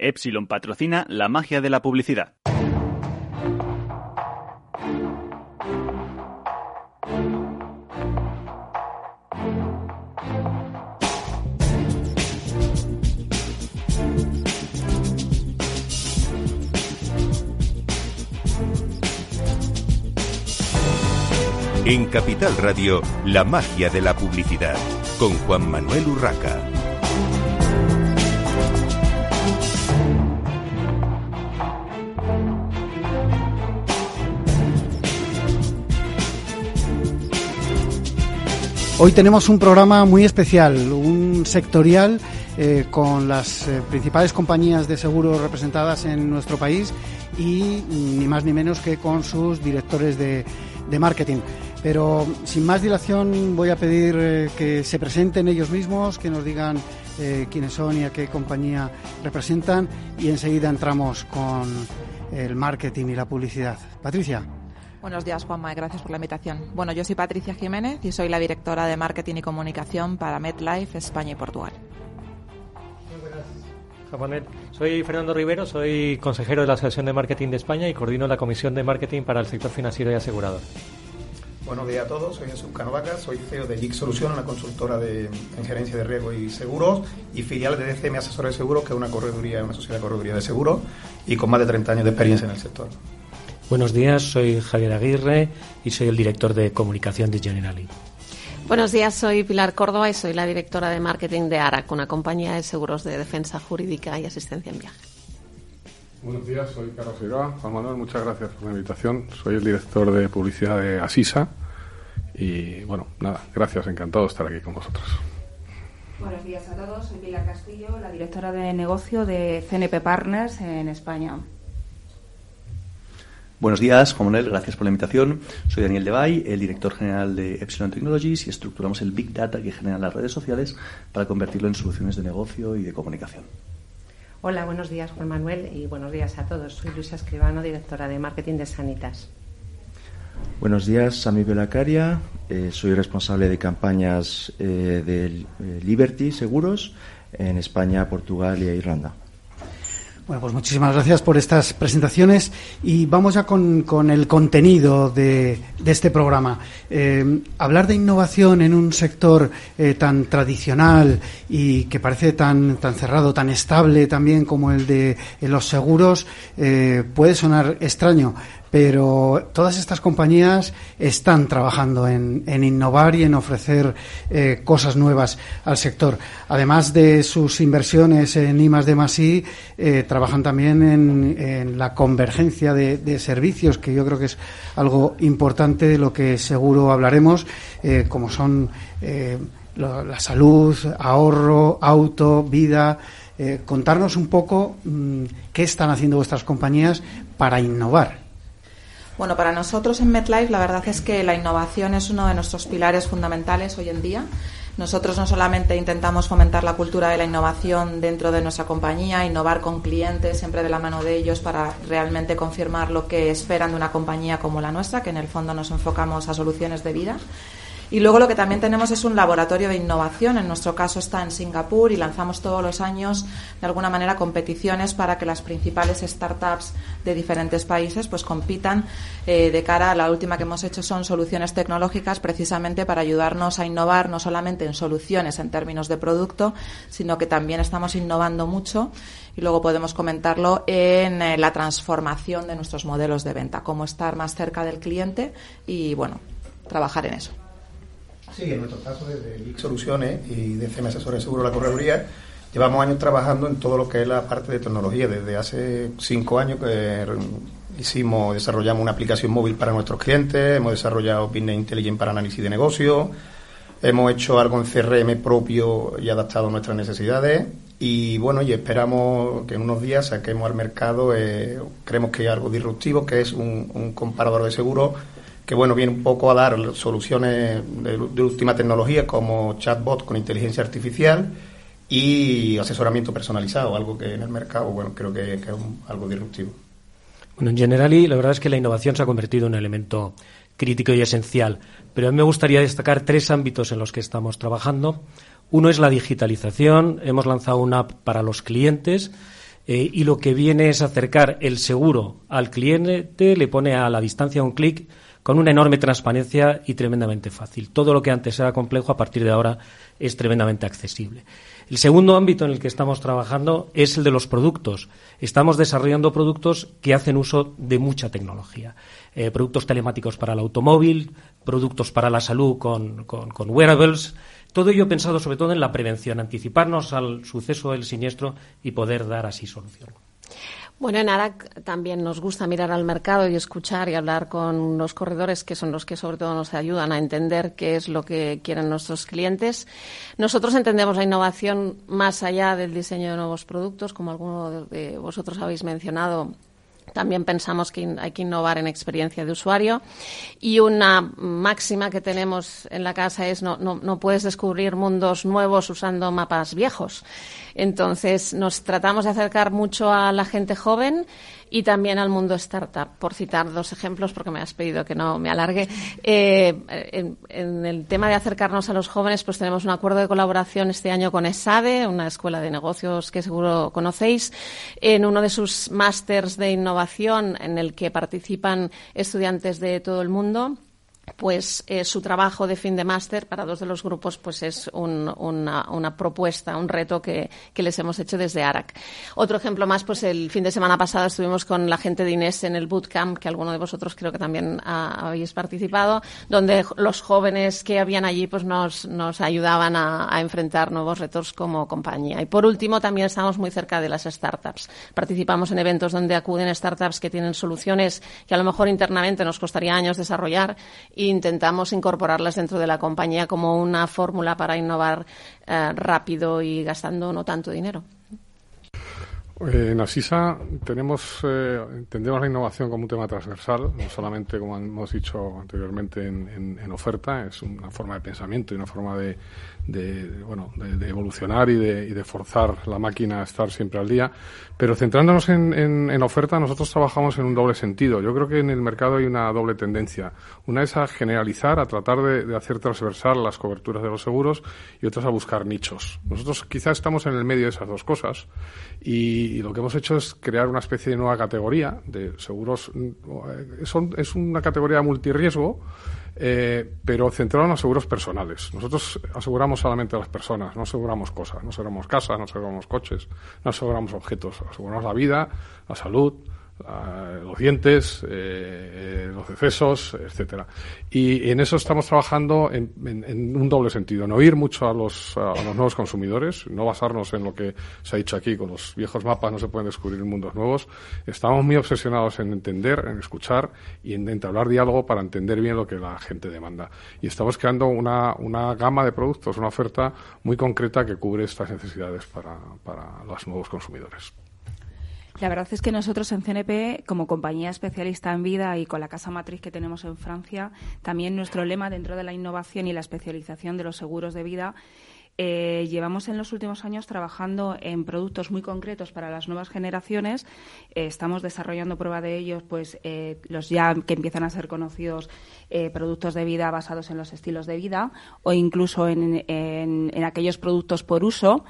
Epsilon patrocina la magia de la publicidad. En Capital Radio, la magia de la publicidad, con Juan Manuel Urraca. Hoy tenemos un programa muy especial, un sectorial eh, con las eh, principales compañías de seguros representadas en nuestro país y ni más ni menos que con sus directores de, marketing. Pero sin más dilación voy a pedir eh, que se presenten ellos mismos, que nos digan quiénes son y a qué compañía representan y enseguida entramos con el marketing y la publicidad. Patricia. Buenos días, Juanma, y gracias por la invitación. Bueno, yo soy Patricia Jiménez y soy la directora de Marketing y Comunicación para MetLife, España y Portugal. Muy buenas, Soy Fernando Rivero, soy consejero de la Asociación de Marketing de España y coordino la Comisión de Marketing para el sector financiero y asegurador. Buenos días a todos, soy Jesús Canovaca, soy CEO de GIG Solución, una consultora de, en gerencia de riesgo y seguros y filial de DCM Asesores de Seguros, que es una correduría, una sociedad de correduría de seguros y con más de 30 años de experiencia en el sector. Buenos días, soy Javier Aguirre y soy el director de comunicación de Generali. Buenos días, soy Pilar Córdoba y soy la directora de marketing de ARAC, una compañía de seguros de defensa jurídica y asistencia en viaje. Buenos días, soy Carlos Figueroa. Juan Manuel, muchas gracias por la invitación. Soy el director de publicidad de Asisa y bueno, nada, gracias, encantado de estar aquí con vosotros. Buenos días a todos, soy Pilar Castillo, la directora de negocio de CNP Partners en España. Buenos días, Juan Manuel, gracias por la invitación. Soy Daniel Debay, el director general de Epsilon Technologies y estructuramos el Big Data que generan las redes sociales para convertirlo en soluciones de negocio y de comunicación. Hola, buenos días, Juan Manuel, y buenos días a todos. Soy Luisa Escribano, directora de marketing de Sanitas. Buenos días, Sami Belacaria. Eh, soy responsable de campañas eh, de eh, Liberty Seguros en España, Portugal y Irlanda. Bueno, pues muchísimas gracias por estas presentaciones y vamos ya con, el contenido de, este programa. Eh, hablar de innovación en un sector eh, tan tradicional y que parece tan, tan cerrado, tan estable también como el de los seguros, eh, puede sonar extraño, pero todas estas compañías están trabajando en, innovar y en ofrecer eh, cosas nuevas al sector. Además de sus inversiones en I más I, eh, trabajan también en, la convergencia de, servicios, que yo creo que es algo importante de lo que seguro hablaremos, eh, como son la salud, ahorro, auto, vida. contarnos un poco mm, qué están haciendo vuestras compañías para innovar. Bueno, para nosotros en MetLife la verdad es que la innovación es uno de nuestros pilares fundamentales hoy en día. Nosotros no solamente intentamos fomentar la cultura de la innovación dentro de nuestra compañía, innovar con clientes, siempre de la mano de ellos para realmente confirmar lo que esperan de una compañía como la nuestra, que en el fondo nos enfocamos a soluciones de vida, y luego lo que también tenemos es un laboratorio de innovación. En nuestro caso está en Singapur y lanzamos todos los años, de alguna manera, competiciones para que las principales startups de diferentes países pues compitan eh, de cara a la última que hemos hecho son soluciones tecnológicas precisamente para ayudarnos a innovar no solamente en soluciones en términos de producto, sino que también estamos innovando mucho y luego podemos comentarlo en eh, la transformación de nuestros modelos de venta, cómo estar más cerca del cliente y bueno, trabajar en eso. Sí, en nuestro caso, desde LIC Soluciones y de CM Asesores Seguro la Correduría, llevamos años trabajando en todo lo que es la parte de tecnología. Desde hace cinco años que hicimos, desarrollamos una aplicación móvil para nuestros clientes, hemos desarrollado Business Intelligence para análisis de negocio, hemos hecho algo en CRM propio y adaptado a nuestras necesidades y bueno, y esperamos que en unos días saquemos al mercado, eh, creemos que hay algo disruptivo, que es un, un comparador de seguros que bueno, viene un poco a dar soluciones de, última tecnología como chatbot con inteligencia artificial y asesoramiento personalizado, algo que en el mercado, bueno, creo que, es algo disruptivo. Bueno, en Generali la verdad es que la innovación se ha convertido en un elemento crítico y esencial, pero a mí me gustaría destacar tres ámbitos en los que estamos trabajando. Uno es la digitalización. Hemos lanzado una app para los clientes eh, y lo que viene es acercar el seguro al cliente, le pone a la distancia un clic con una enorme transparencia y tremendamente fácil. Todo lo que antes era complejo a partir de ahora es tremendamente accesible. El segundo ámbito en el que estamos trabajando es el de los productos. Estamos desarrollando productos que hacen uso de mucha tecnología. Eh, productos telemáticos para el automóvil, productos para la salud con, con wearables. Todo ello pensado sobre todo en la prevención, anticiparnos al suceso del siniestro y poder dar así solución. Bueno, en ARAC también nos gusta mirar al mercado y escuchar y hablar con los corredores, que son los que sobre todo nos ayudan a entender qué es lo que quieren nuestros clientes. Nosotros entendemos la innovación más allá del diseño de nuevos productos, como alguno de vosotros habéis mencionado también pensamos que hay que innovar en experiencia de usuario. Y una máxima que tenemos en la casa es no, no, no puedes descubrir mundos nuevos usando mapas viejos. Entonces, nos tratamos de acercar mucho a la gente joven y también al mundo startup, por citar dos ejemplos, porque me has pedido que no me alargue. Eh, en, el tema de acercarnos a los jóvenes, pues tenemos un acuerdo de colaboración este año con ESADE, una escuela de negocios que seguro conocéis, en uno de sus másters de innovación en el que participan estudiantes de todo el mundo pues eh, su trabajo de fin de máster para dos de los grupos pues es una, propuesta, un reto que, les hemos hecho desde ARAC. Otro ejemplo más, pues el fin de semana pasado estuvimos con la gente de Inés en el bootcamp, que alguno de vosotros creo que también habéis participado, donde los jóvenes que habían allí pues nos, ayudaban a, a, enfrentar nuevos retos como compañía. Y por último, también estamos muy cerca de las startups. Participamos en eventos donde acuden startups que tienen soluciones que a lo mejor internamente nos costaría años desarrollar e intentamos incorporarlas dentro de la compañía como una fórmula para innovar eh, rápido y gastando no tanto dinero. Eh, en Asisa tenemos, eh, entendemos la innovación como un tema transversal, no solamente, como hemos dicho anteriormente, en, oferta, es una forma de pensamiento y una forma de, bueno, de, evolucionar y de, forzar la máquina a estar siempre al día. Pero centrándonos en, oferta, nosotros trabajamos en un doble sentido. Yo creo que en el mercado hay una doble tendencia. Una es a generalizar, a tratar de, hacer transversal las coberturas de los seguros y otras a buscar nichos. Nosotros quizás estamos en el medio de esas dos cosas y y lo que hemos hecho es crear una especie de nueva categoría de seguros. Eh, son, es una categoría multirriesgo, eh, pero centrada en los seguros personales. Nosotros aseguramos solamente a las personas, no aseguramos cosas, no aseguramos casas, no aseguramos coches, no aseguramos objetos, aseguramos la vida, la salud, los dientes, eh, los decesos, etcétera. Y en eso estamos trabajando en, un doble sentido, en oír mucho a los, a los nuevos consumidores, no basarnos en lo que se ha dicho aquí, con los viejos mapas no se pueden descubrir mundos nuevos. Estamos muy obsesionados en entender, en escuchar y en entablar diálogo para entender bien lo que la gente demanda. Y estamos creando una, una gama de productos, una oferta muy concreta que cubre estas necesidades para, para los nuevos consumidores. La verdad es que nosotros en CNP, como compañía especialista en vida y con la casa matriz que tenemos en Francia, también nuestro lema dentro de la innovación y la especialización de los seguros de vida eh, llevamos en los últimos años trabajando en productos muy concretos para las nuevas generaciones. Eh, estamos desarrollando prueba de ellos, pues eh, los ya que empiezan a ser conocidos productos de vida basados en los estilos de vida o incluso en, en aquellos productos por uso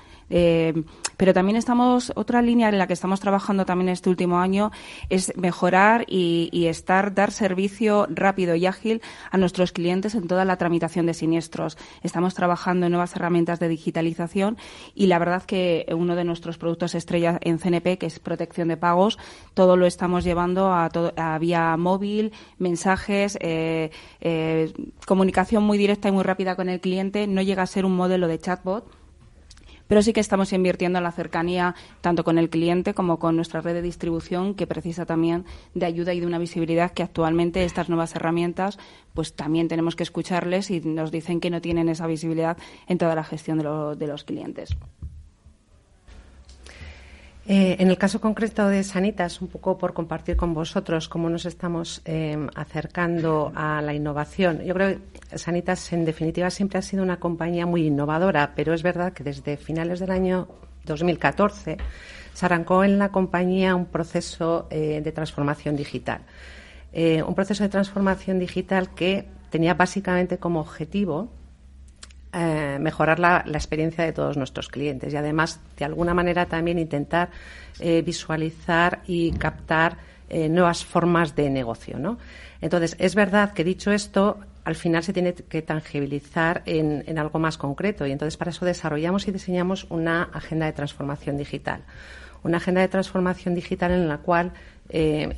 pero también estamos, otra línea en la que estamos trabajando también este último año es mejorar y, estar, dar servicio rápido y ágil a nuestros clientes en toda la tramitación de siniestros. Estamos trabajando en nuevas herramientas de digitalización y la verdad que uno de nuestros productos estrella en CNP, que es protección de pagos, todo lo estamos llevando a, vía móvil, mensajes, eh, eh, comunicación muy directa y muy rápida con el cliente. No llega a ser un modelo de chatbot pero sí que estamos invirtiendo en la cercanía tanto con el cliente como con nuestra red de distribución que precisa también de ayuda y de una visibilidad que actualmente estas nuevas herramientas pues también tenemos que escucharles y nos dicen que no tienen esa visibilidad en toda la gestión de, de los clientes. Eh, en el caso concreto de Sanitas, un poco por compartir con vosotros cómo nos estamos eh, acercando a la innovación. Yo creo que Sanitas, en definitiva, siempre ha sido una compañía muy innovadora, pero es verdad que desde finales del año 2014 se arrancó en la compañía un proceso eh, de transformación digital. un proceso de transformación digital que tenía básicamente como objetivo eh, mejorar la, experiencia de todos nuestros clientes y además, de alguna manera, también intentar eh, visualizar y captar eh, nuevas formas de negocio. ¿no? Entonces, es verdad que dicho esto, al final se tiene que tangibilizar en, en algo más concreto y entonces para eso desarrollamos y diseñamos una agenda de transformación digital. Una agenda de transformación digital en la cual eh,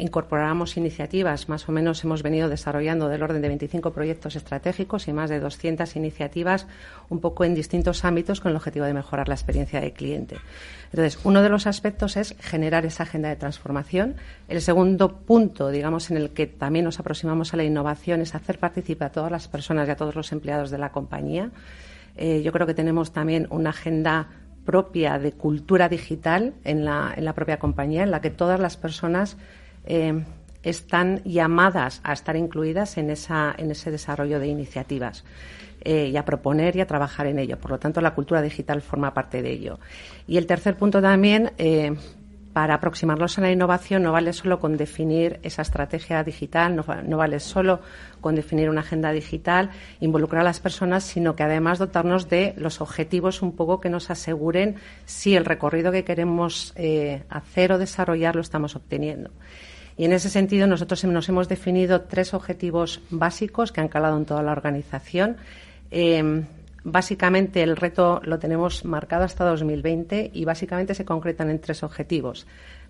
iniciativas. Más o menos hemos venido desarrollando del orden de 25 proyectos estratégicos y más de 200 iniciativas un poco en distintos ámbitos con el objetivo de mejorar la experiencia del cliente. Entonces, uno de los aspectos es generar esa agenda de transformación. El segundo punto, digamos, en el que también nos aproximamos a la innovación es hacer participar a todas las personas y a todos los empleados de la compañía. Eh, yo creo que tenemos también una agenda propia de cultura digital en la, en la propia compañía, en la que todas las personas eh, están llamadas a estar incluidas en, esa, en ese desarrollo de iniciativas eh, y a proponer y a trabajar en ello. Por lo tanto, la cultura digital forma parte de ello. Y el tercer punto también, eh, para aproximarnos a la innovación no vale solo con definir esa estrategia digital, no, vale solo con definir una agenda digital, involucrar a las personas, sino que además dotarnos de los objetivos un poco que nos aseguren si el recorrido que queremos eh, hacer o desarrollar lo estamos obteniendo. Y en ese sentido nosotros nos hemos definido tres objetivos básicos que han calado en toda la organización. Eh, Básicamente el reto lo tenemos marcado hasta 2020 y básicamente se concretan en tres objetivos.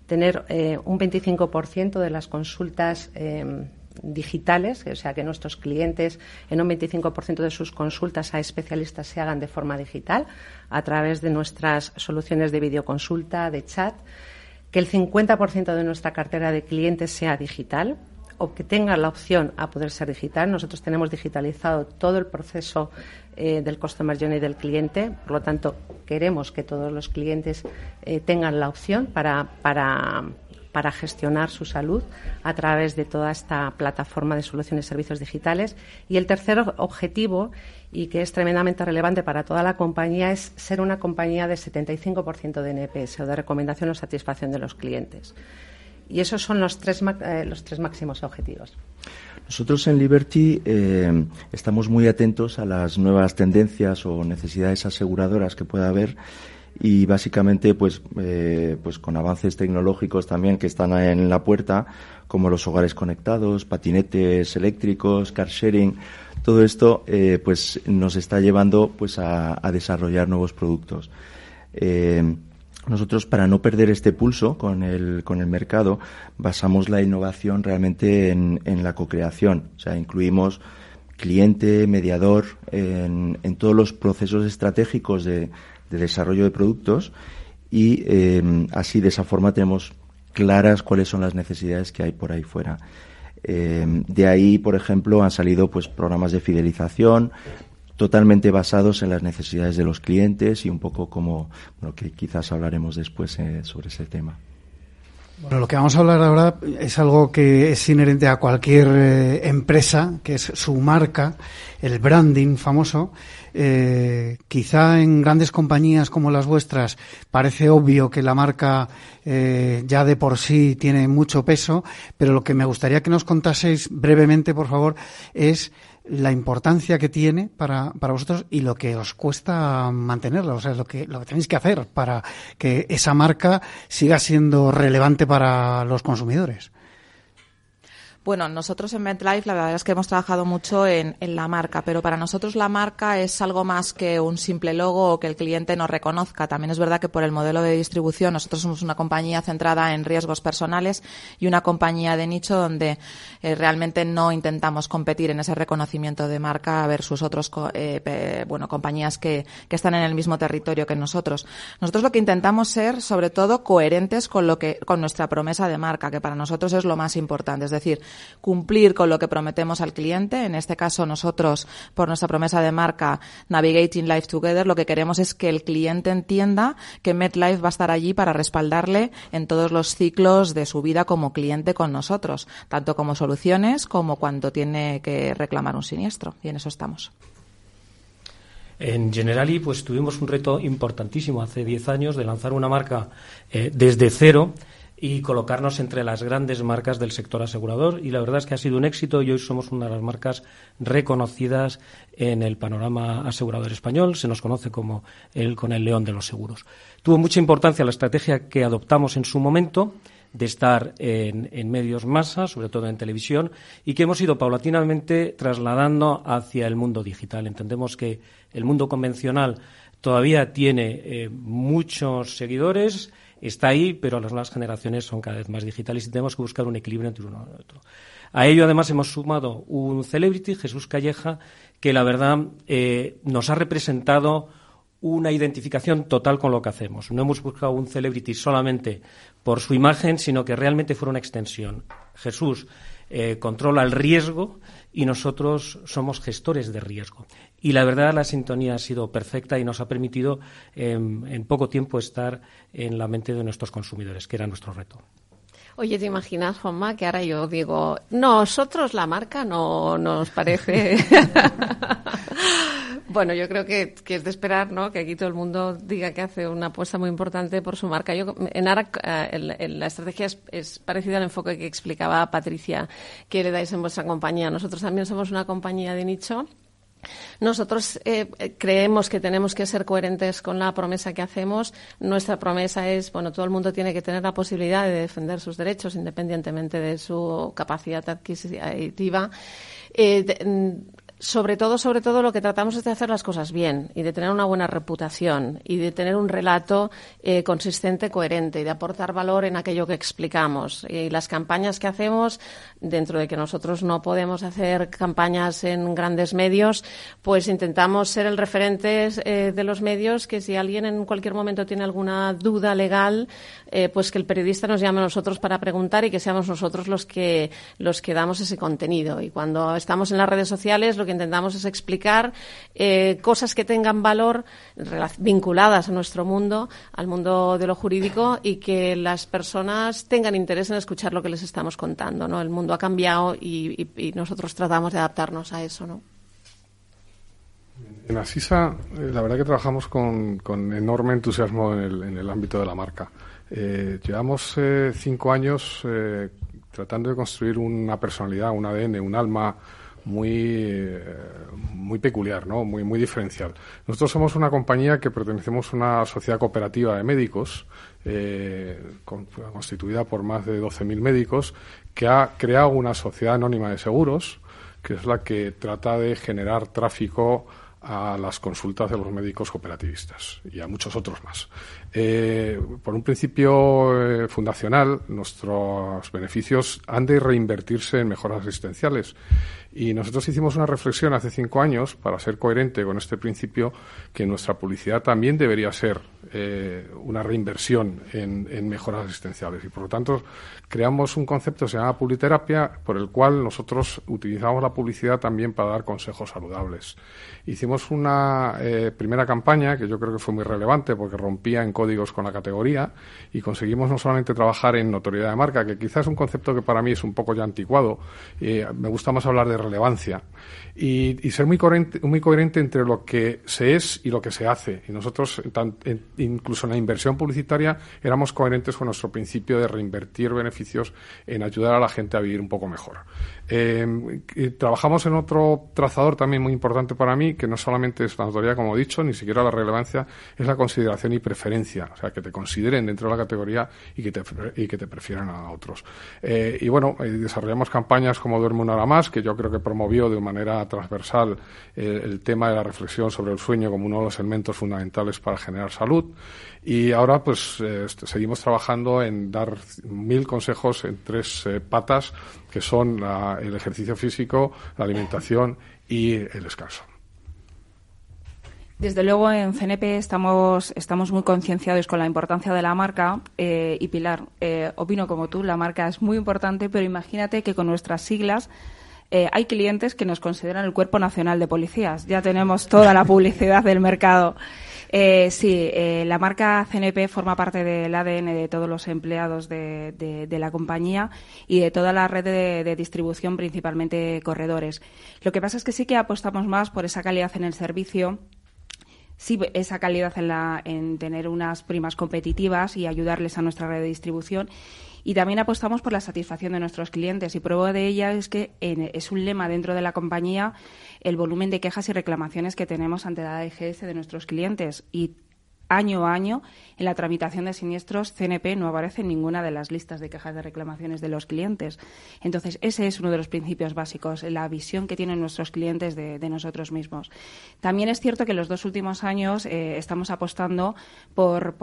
Tener eh, un 25% de las consultas em, digitales, o sea, que nuestros clientes en un 25% de sus consultas a especialistas se hagan de forma digital a través de nuestras soluciones de videoconsulta, de chat, que el 50% de nuestra cartera de clientes sea digital, o que tenga la opción a poder ser digital. Nosotros tenemos digitalizado todo el proceso eh, del customer journey del cliente, por lo tanto queremos que todos los clientes eh, tengan la opción para, para, para gestionar su salud a través de toda esta plataforma de soluciones y servicios digitales. Y el tercer objetivo, y que es tremendamente relevante para toda la compañía, es ser una compañía de 75% de NPS o de recomendación o satisfacción de los clientes. Y esos son los tres, eh, los tres máximos objetivos. Nosotros en Liberty eh, estamos muy atentos a las nuevas tendencias o necesidades aseguradoras que pueda haber y básicamente pues eh, pues con avances tecnológicos también que están en la puerta como los hogares conectados patinetes eléctricos car sharing todo esto pues nos está llevando pues a desarrollar nuevos productos nosotros, para no perder este pulso con el, con el mercado, basamos la innovación realmente en, en la co-creación. O sea, incluimos cliente, mediador, en, en todos los procesos estratégicos de, de desarrollo de productos y eh, así, de esa forma, tenemos claras cuáles son las necesidades que hay por ahí fuera. Eh, de ahí, por ejemplo, han salido pues programas de fidelización, totalmente basados en las necesidades de los clientes y un poco como lo que quizás hablaremos después eh, sobre ese tema. Bueno, lo que vamos a hablar ahora es algo que es inherente a cualquier eh, empresa, que es su marca, el branding famoso. Eh, quizá en grandes compañías como las vuestras parece obvio que la marca ya de por sí tiene mucho peso, pero lo que me gustaría que nos contaseis brevemente, por favor, es la importancia que tiene para, para vosotros y lo que os cuesta mantenerla, o sea, lo que, lo que tenéis que hacer para que esa marca siga siendo relevante para los consumidores. Bueno, nosotros en MedLife la verdad es que hemos trabajado mucho en, la marca, pero para nosotros la marca es algo más que un simple logo o que el cliente nos reconozca. También es verdad que por el modelo de distribución nosotros somos una compañía centrada en riesgos personales y una compañía de nicho donde eh, realmente no intentamos competir en ese reconocimiento de marca versus otros eh, bueno compañías que, que están en el mismo territorio que nosotros. Nosotros lo que intentamos ser sobre todo coherentes con lo que con nuestra promesa de marca, que para nosotros es lo más importante, es decir, cumplir con lo que prometemos al cliente. En este caso, nosotros, por nuestra promesa de marca Navigating Life Together, lo que queremos es que el cliente entienda que MetLife va a estar allí para respaldarle en todos los ciclos de su vida como cliente con nosotros, tanto como soluciones como cuando tiene que reclamar un siniestro. Y en eso estamos. En Generali, pues tuvimos un reto importantísimo hace 10 años de lanzar una marca eh, desde cero y colocarnos entre las grandes marcas del sector asegurador. Y la verdad es que ha sido un éxito y hoy somos una de las marcas reconocidas en el panorama asegurador español. Se nos conoce como el con el león de los seguros. Tuvo mucha importancia la estrategia que adoptamos en su momento de estar en, medios masa, sobre todo en televisión, y que hemos ido paulatinamente trasladando hacia el mundo digital. Entendemos que el mundo convencional todavía tiene eh, muchos seguidores, está ahí, pero las nuevas generaciones son cada vez más digitales y tenemos que buscar un equilibrio entre uno y otro. A ello, además, hemos sumado un celebrity, Jesús Calleja, que la verdad eh, nos ha representado una identificación total con lo que hacemos. No hemos buscado un celebrity solamente por su imagen, sino que realmente fuera una extensión. Jesús eh, controla el riesgo y nosotros somos gestores de riesgo. Y la verdad, la sintonía ha sido perfecta y nos ha permitido en poco tiempo estar en la mente de nuestros consumidores, que era nuestro reto. Oye, ¿te imaginas, Juanma, que ahora yo digo, nosotros la marca no nos parece Bueno, yo creo que, es de esperar, ¿no? Que aquí todo el mundo diga que hace una apuesta muy importante por su marca. Yo, en ARAC, eh, la estrategia es, parecida al enfoque que explicaba Patricia que le dais en vuestra compañía. Nosotros también somos una compañía de nicho. Nosotros eh, creemos que tenemos que ser coherentes con la promesa que hacemos. Nuestra promesa es, bueno, todo el mundo tiene que tener la posibilidad de defender sus derechos independientemente de su capacidad adquisitiva. Eh, sobre todo, sobre todo, lo que tratamos es de hacer las cosas bien y de tener una buena reputación y de tener un relato eh, consistente, coherente y de aportar valor en aquello que explicamos. Y las campañas que hacemos, dentro de que nosotros no podemos hacer campañas en grandes medios, pues intentamos ser el referente eh, de los medios que si alguien en cualquier momento tiene alguna duda legal, eh, pues que el periodista nos llame a nosotros para preguntar y que seamos nosotros los que, los que damos ese contenido. Y cuando estamos en las redes sociales, lo que intentamos es explicar eh, cosas que tengan valor vinculadas a nuestro mundo, al mundo de lo jurídico y que las personas tengan interés en escuchar lo que les estamos contando. ¿no? El mundo ha cambiado y, nosotros tratamos de adaptarnos a eso. ¿no? En Asisa, eh, la verdad que trabajamos con, enorme entusiasmo en el, ámbito de la marca. Eh, llevamos cinco años tratando de construir una personalidad, un ADN, un alma muy, muy peculiar, ¿no? muy, muy diferencial. Nosotros somos una compañía que pertenecemos a una sociedad cooperativa de médicos, eh, constituida por más de 12.000 médicos, que ha creado una sociedad anónima de seguros, que es la que trata de generar tráfico a las consultas de los médicos cooperativistas y a muchos otros más. Eh, por un principio eh, fundacional, nuestros beneficios han de reinvertirse en mejoras asistenciales y nosotros hicimos una reflexión hace cinco años, para ser coherente con este principio, que nuestra publicidad también debería ser eh, una reinversión en, mejoras asistenciales. Y por lo tanto, creamos un concepto que se llama publiterapia, por el cual nosotros utilizamos la publicidad también para dar consejos saludables. Hicimos una eh, primera campaña que yo creo que fue muy relevante porque rompía en códigos con la categoría y conseguimos no solamente trabajar en notoriedad de marca, que quizás es un concepto que para mí es un poco ya anticuado. Eh, me gusta más hablar de relevancia y, ser muy coherente, muy coherente entre lo que se es y lo que se hace. Y nosotros, incluso en la inversión publicitaria, éramos coherentes con nuestro principio de reinvertir beneficios en ayudar a la gente a vivir un poco mejor. Eh, trabajamos en otro trazador también muy importante para mí, que no solamente es la autoridad, como he dicho, ni siquiera la relevancia, es la consideración y preferencia. O sea, que te consideren dentro de la categoría y que te, y que te prefieran a otros. Eh, y bueno, eh, desarrollamos campañas como Duerme una hora más, que yo creo que promovió de manera transversal el tema de la reflexión sobre el sueño como uno de los elementos fundamentales para generar salud. Y ahora, pues, seguimos trabajando en dar mil consejos en tres patas, que son el ejercicio físico, la alimentación y el descanso. Desde luego en CNP estamos, estamos muy concienciados con la importancia de la marca eh, y Pilar, eh, opino como tú, la marca es muy importante, pero imagínate que con nuestras siglas eh, hay clientes que nos consideran el Cuerpo Nacional de Policías. Ya tenemos toda la publicidad del mercado. Eh, sí, eh, la marca CNP forma parte del ADN de todos los empleados de, la compañía y de toda la red de, distribución, principalmente corredores. Lo que pasa es que sí que apostamos más por esa calidad en el servicio sí esa calidad en, la, en tener unas primas competitivas y ayudarles a nuestra red de distribución Y también apostamos por la satisfacción de nuestros clientes. Y prueba de ella es que es un lema dentro de la compañía el volumen de quejas y reclamaciones que tenemos ante la AGS de nuestros clientes. Y año a año en la tramitación de siniestros CNP no aparece en ninguna de las listas de quejas de reclamaciones de los clientes. Entonces, ese es uno de los principios básicos, la visión que tienen nuestros clientes de, nosotros mismos. También es cierto que en los dos últimos años eh, estamos apostando por,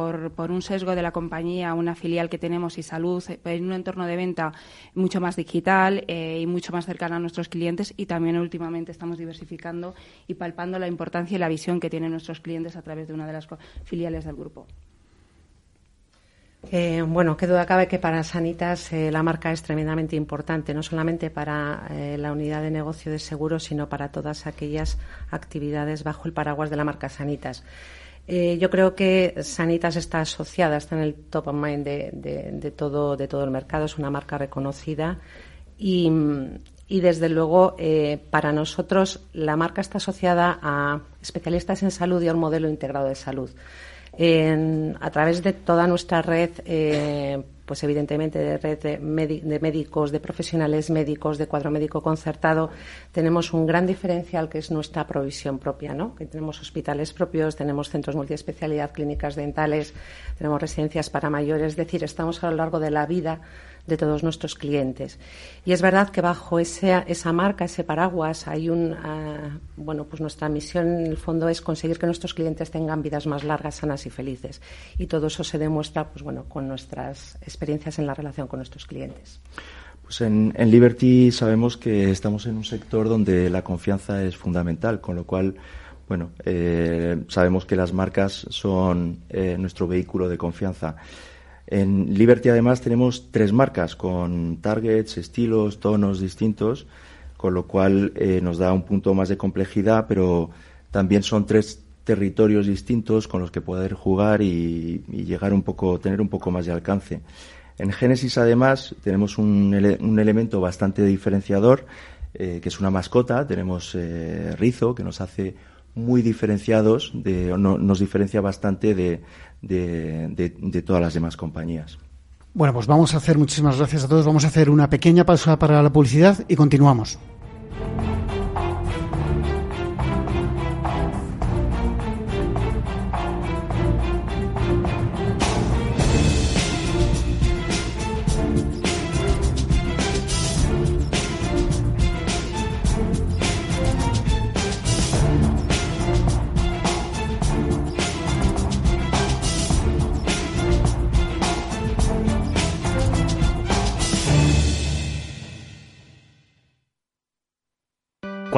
un sesgo de la compañía, una filial que tenemos y salud eh, en un entorno de venta mucho más digital eh, y mucho más cercano a nuestros clientes y también últimamente estamos diversificando y palpando la importancia y la visión que tienen nuestros clientes a través de una de las filiales del grupo. Eh, bueno, qué duda cabe que para Sanitas eh, la marca es tremendamente importante, no solamente para eh, la unidad de negocio de seguros, sino para todas aquellas actividades bajo el paraguas de la marca Sanitas. yo creo que Sanitas está asociada, está en el top of mind de, todo, de todo el mercado, es una marca reconocida y desde luego para nosotros la marca está asociada a especialistas en salud y a un modelo integrado de salud a través de toda nuestra red, eh, pues evidentemente de red de, médicos, de profesionales médicos, de cuadro médico concertado, tenemos un gran diferencial que es nuestra provisión propia, ¿no? Que tenemos hospitales propios, tenemos centros multiespecialidad, clínicas dentales, tenemos residencias para mayores, es decir, estamos a lo largo de la vida de todos nuestros clientes. Y es verdad que bajo esa, esa marca, ese paraguas, hay un, ah, bueno, pues nuestra misión en el fondo es conseguir que nuestros clientes tengan vidas más largas, sanas y felices. Y todo eso se demuestra, pues bueno, con nuestras experiencias en la relación con nuestros clientes. Pues en, Liberty sabemos que estamos en un sector donde la confianza es fundamental, con lo cual bueno, eh, sabemos que las marcas son eh, nuestro vehículo de confianza. En Liberty además tenemos tres marcas con targets, estilos, tonos distintos, con lo cual eh, nos da un punto más de complejidad, pero también son tres territorios distintos con los que poder jugar y, llegar un poco, tener un poco más de alcance. En Génesis además tenemos un, elemento bastante diferenciador, eh, que es una mascota, tenemos eh, Rizo, que nos hace muy diferenciados, de, nos diferencia bastante de, de, todas las demás compañías. Bueno, pues vamos a hacer muchísimas gracias a todos. Vamos a hacer una pequeña pausa para la publicidad y continuamos.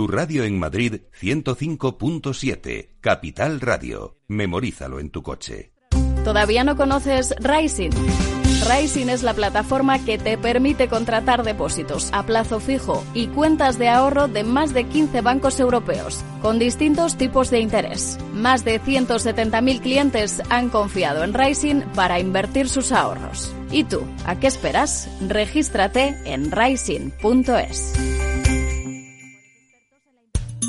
Tu radio en Madrid 105.7, Capital Radio. Memorízalo en tu coche. ¿Todavía no conoces Rising? Rising es la plataforma que te permite contratar depósitos a plazo fijo y cuentas de ahorro de más de 15 bancos europeos, con distintos tipos de interés. Más de 170.000 clientes han confiado en Rising para invertir sus ahorros. ¿Y tú, a qué esperas? Regístrate en rising.es.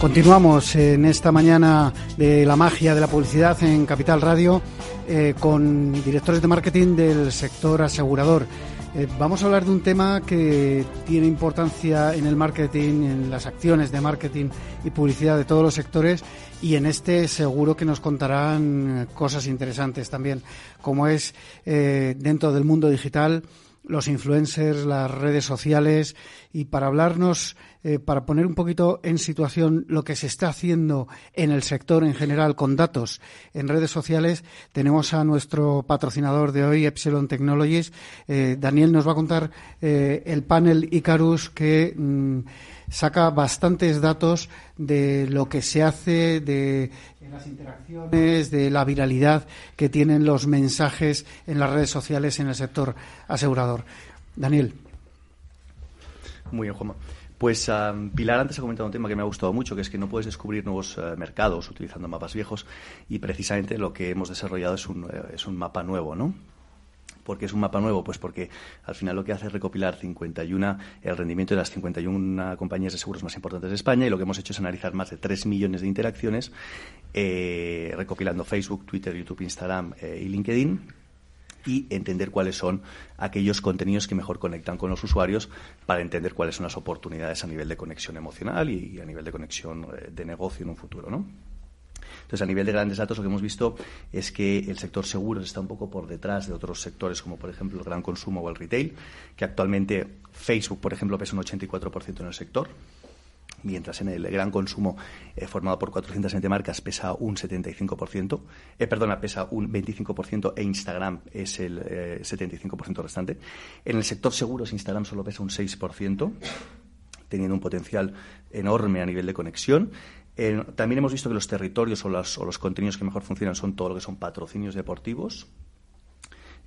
Continuamos en esta mañana de la magia de la publicidad en Capital Radio eh, con directores de marketing del sector asegurador. Eh, vamos a hablar de un tema que tiene importancia en el marketing, en las acciones de marketing y publicidad de todos los sectores y en este seguro que nos contarán cosas interesantes también, como es eh, dentro del mundo digital los influencers, las redes sociales y para hablarnos, eh, para poner un poquito en situación lo que se está haciendo en el sector en general con datos en redes sociales, tenemos a nuestro patrocinador de hoy, Epsilon Technologies. Eh, Daniel nos va a contar eh, el panel Icarus que mm, saca bastantes datos de lo que se hace, de las interacciones, de la viralidad que tienen los mensajes en las redes sociales en el sector asegurador. Daniel. Muy bien, Juanma. Pues Pilar antes ha comentado un tema que me ha gustado mucho, que es que no puedes descubrir nuevos eh, mercados utilizando mapas viejos y precisamente lo que hemos desarrollado es un, eh, es un mapa nuevo, ¿no? ¿Por qué es un mapa nuevo? Pues porque al final lo que hace es recopilar 51, el rendimiento de las 51 compañías de seguros más importantes de España y lo que hemos hecho es analizar más de 3 millones de interacciones eh, recopilando Facebook, Twitter, YouTube, Instagram y LinkedIn y entender cuáles son aquellos contenidos que mejor conectan con los usuarios para entender cuáles son las oportunidades a nivel de conexión emocional y, a nivel de conexión eh, de negocio en un futuro, ¿no? Entonces, a nivel de grandes datos, lo que hemos visto es que el sector seguros está un poco por detrás de otros sectores, como por ejemplo el gran consumo o el retail, que actualmente Facebook, por ejemplo, pesa un 84% en el sector mientras en el gran consumo eh, formado por 420 marcas pesa un 75%, eh, perdona, pesa un 25% e Instagram es el 75% eh, restante. En el sector seguros Instagram solo pesa un 6%, teniendo un potencial enorme a nivel de conexión también hemos visto que los territorios o, los contenidos que mejor funcionan son todo lo que son patrocinios deportivos,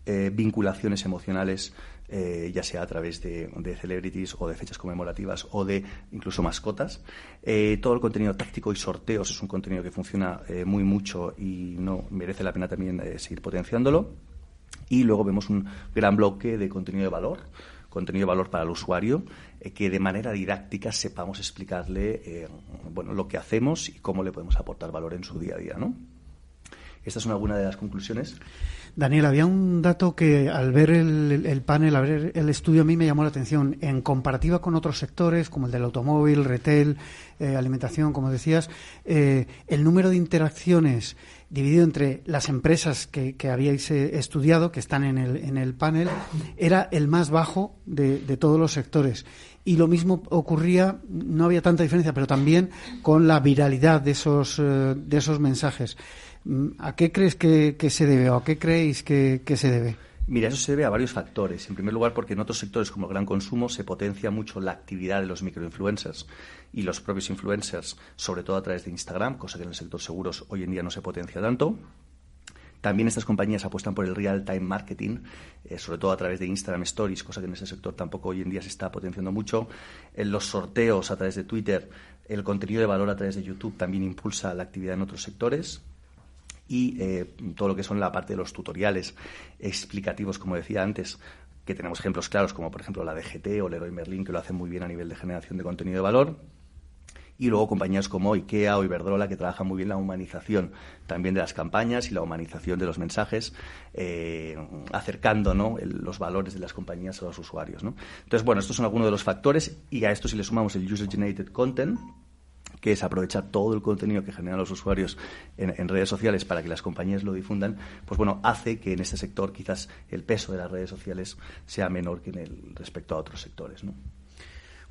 eh, vinculaciones emocionales, eh, ya sea a través de, celebrities o de fechas conmemorativas o de incluso mascotas. Eh, todo el contenido táctico y sorteos es un contenido que funciona muy mucho y no merece la pena también seguir potenciándolo. Y luego vemos un gran bloque de contenido de valor contenido de valor para el usuario, eh, que de manera didáctica sepamos explicarle eh, bueno, lo que hacemos y cómo le podemos aportar valor en su día a día. ¿no? Estas son algunas de las conclusiones. Daniel, había un dato que al ver el, panel, al ver el estudio, a mí me llamó la atención. En comparativa con otros sectores, como el del automóvil, retail, eh, alimentación, como decías, el número de interacciones dividido entre las empresas que, habíais eh, estudiado, que están en el, en el panel, era el más bajo de, todos los sectores. Y lo mismo ocurría, no había tanta diferencia, pero también con la viralidad de esos, eh, de esos mensajes. Mm, ¿A qué crees que, se debe o a qué creéis que se debe? Mira, eso se debe a varios factores. En primer lugar, porque en otros sectores como el gran consumo se potencia mucho la actividad de los microinfluencers y los propios influencers, sobre todo a través de Instagram, cosa que en el sector seguros hoy en día no se potencia tanto. También estas compañías apuestan por el real-time marketing, eh, sobre todo a través de Instagram Stories, cosa que en ese sector tampoco hoy en día se está potenciando mucho. En los sorteos a través de Twitter, el contenido de valor a través de YouTube también impulsa la actividad en otros sectores y eh, todo lo que son la parte de los tutoriales explicativos, como decía antes, que tenemos ejemplos claros como por ejemplo la DGT o Leroy Merlin que lo hacen muy bien a nivel de generación de contenido de valor y luego compañías como IKEA o Iberdrola que trabajan muy bien la humanización también de las campañas y la humanización de los mensajes, eh, acercando los valores de las compañías a los usuarios. Entonces, bueno, estos son algunos de los factores y a esto si le sumamos el User Generated Content, que es aprovechar todo el contenido que generan los usuarios en, redes sociales para que las compañías lo difundan, pues bueno, hace que en este sector quizás el peso de las redes sociales sea menor que en el respecto a otros sectores, ¿no?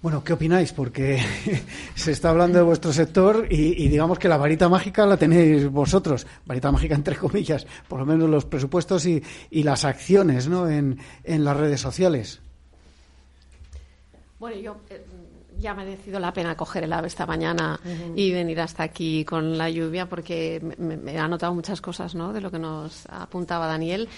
Bueno, ¿qué opináis? Porque se está hablando de vuestro sector y, digamos que la varita mágica la tenéis vosotros, varita mágica entre comillas, por lo menos los presupuestos y, las acciones ¿no? en, en las redes sociales. Bueno, yo eh, ya me ha merecido la pena coger el ave esta mañana y venir hasta aquí con la lluvia porque me, ha notado muchas cosas ¿no? de lo que nos apuntaba Daniel.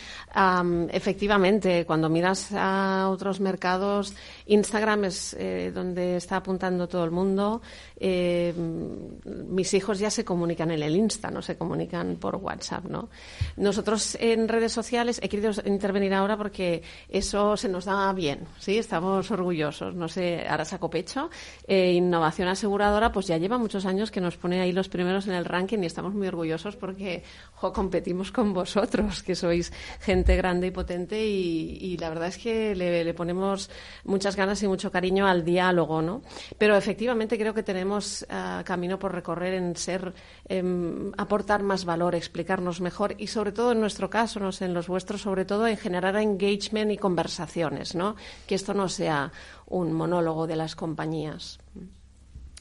efectivamente, cuando miras a otros mercados, Instagram es eh, donde está apuntando todo el mundo. Eh, mis hijos ya se comunican en el Insta, no se comunican por WhatsApp. ¿no? Nosotros en redes sociales he querido intervenir ahora porque eso se nos da bien, ¿sí? estamos orgullosos. No sé, ahora saco pecho eh, innovación aseguradora, pues ya lleva muchos años que nos pone ahí los primeros en el ranking y estamos muy orgullosos porque competimos con vosotros, que sois gente grande y potente y, la verdad es que le, ponemos muchas ganas y mucho cariño al diálogo, ¿no? Pero efectivamente creo que tenemos ah, camino por recorrer en ser, em, aportar más valor, explicarnos mejor y sobre todo en nuestro caso, no sé, en los vuestros, sobre todo en generar engagement y conversaciones, ¿no? Que esto no sea un monólogo de las compañías. companhias.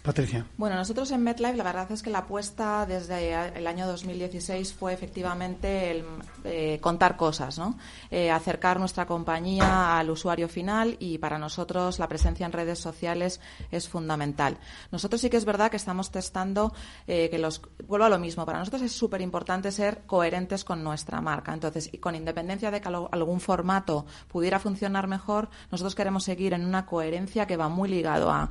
Patricia. Bueno, nosotros en MetLife la verdad es que la apuesta desde el año 2016 fue efectivamente el eh, contar cosas, ¿no? Eh, acercar nuestra compañía al usuario final y para nosotros la presencia en redes sociales es fundamental. Nosotros sí que es verdad que estamos testando eh, que los vuelvo a lo mismo. Para nosotros es súper importante ser coherentes con nuestra marca. Entonces, y con independencia de que algún formato pudiera funcionar mejor, nosotros queremos seguir en una coherencia que va muy ligado a